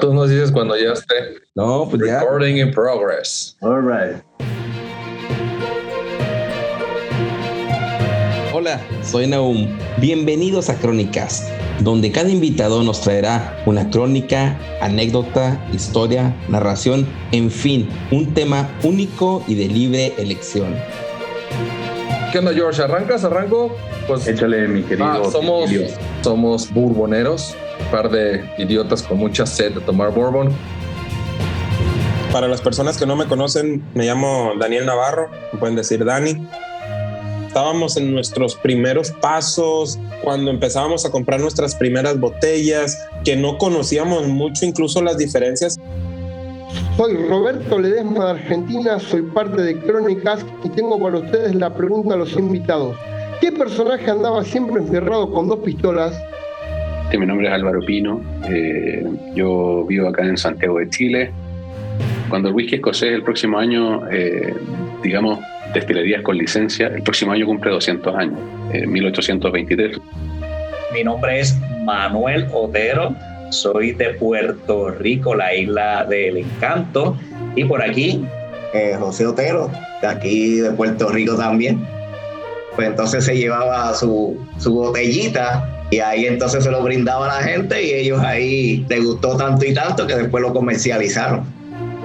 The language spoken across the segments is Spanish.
Tú nos dices cuando ya esté. No, pues ya. Recording in progress. All right. Hola, soy Naum. Bienvenidos a Crónicas, donde cada invitado nos traerá una crónica, anécdota, historia, narración, en fin, un tema único y de libre elección. ¿Qué onda, George? ¿Arrancas? ¿Arranco? Pues échale, mi querido. Ah, somos. Somos bourboneros, un par de idiotas con mucha sed de tomar bourbon. Para las personas que no me conocen, me llamo Daniel Navarro, me pueden decir Dani. Estábamos en nuestros primeros pasos, cuando empezábamos a comprar nuestras primeras botellas, que no conocíamos mucho incluso las diferencias. Soy Roberto Ledesma de Argentina, soy parte de Crónicas y tengo para ustedes la pregunta a los invitados. ¿Qué personaje andaba siempre encerrado con dos pistolas? Este, Mi nombre es Álvaro Pino, eh, yo vivo acá en Santiago de Chile. Cuando el whisky escocés el próximo año, eh, digamos, destilerías con licencia, el próximo año cumple 200 años, eh, 1823. Mi nombre es Manuel Otero, soy de Puerto Rico, la isla del encanto, y por aquí eh, José Otero, de aquí de Puerto Rico también. Pues entonces se llevaba su, su botellita y ahí entonces se lo brindaba a la gente y ellos ahí les gustó tanto y tanto que después lo comercializaron.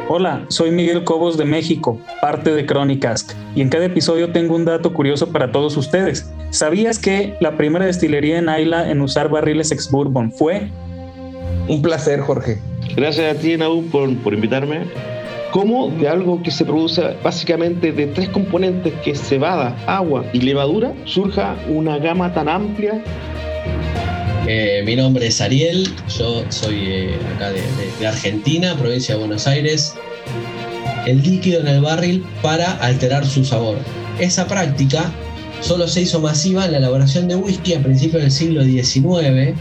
Hola, soy Miguel Cobos de México, parte de Crónicas, y en cada episodio tengo un dato curioso para todos ustedes. ¿Sabías que la primera destilería en Ayla en usar barriles ex bourbon fue? Un placer, Jorge. Gracias a ti, Naú, por, por invitarme. ¿Cómo de algo que se produce básicamente de tres componentes, que es cebada, agua y levadura, surja una gama tan amplia? Eh, mi nombre es Ariel, yo soy eh, acá de, de- de Argentina, provincia de Buenos Aires. El líquido en el barril para alterar su sabor. Esa práctica solo se hizo masiva en la elaboración de whisky a principios del siglo XIX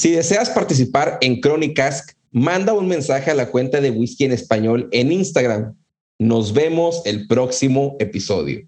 Si deseas participar en Crónicas, manda un mensaje a la cuenta de Whisky en Español en Instagram. Nos vemos el próximo episodio.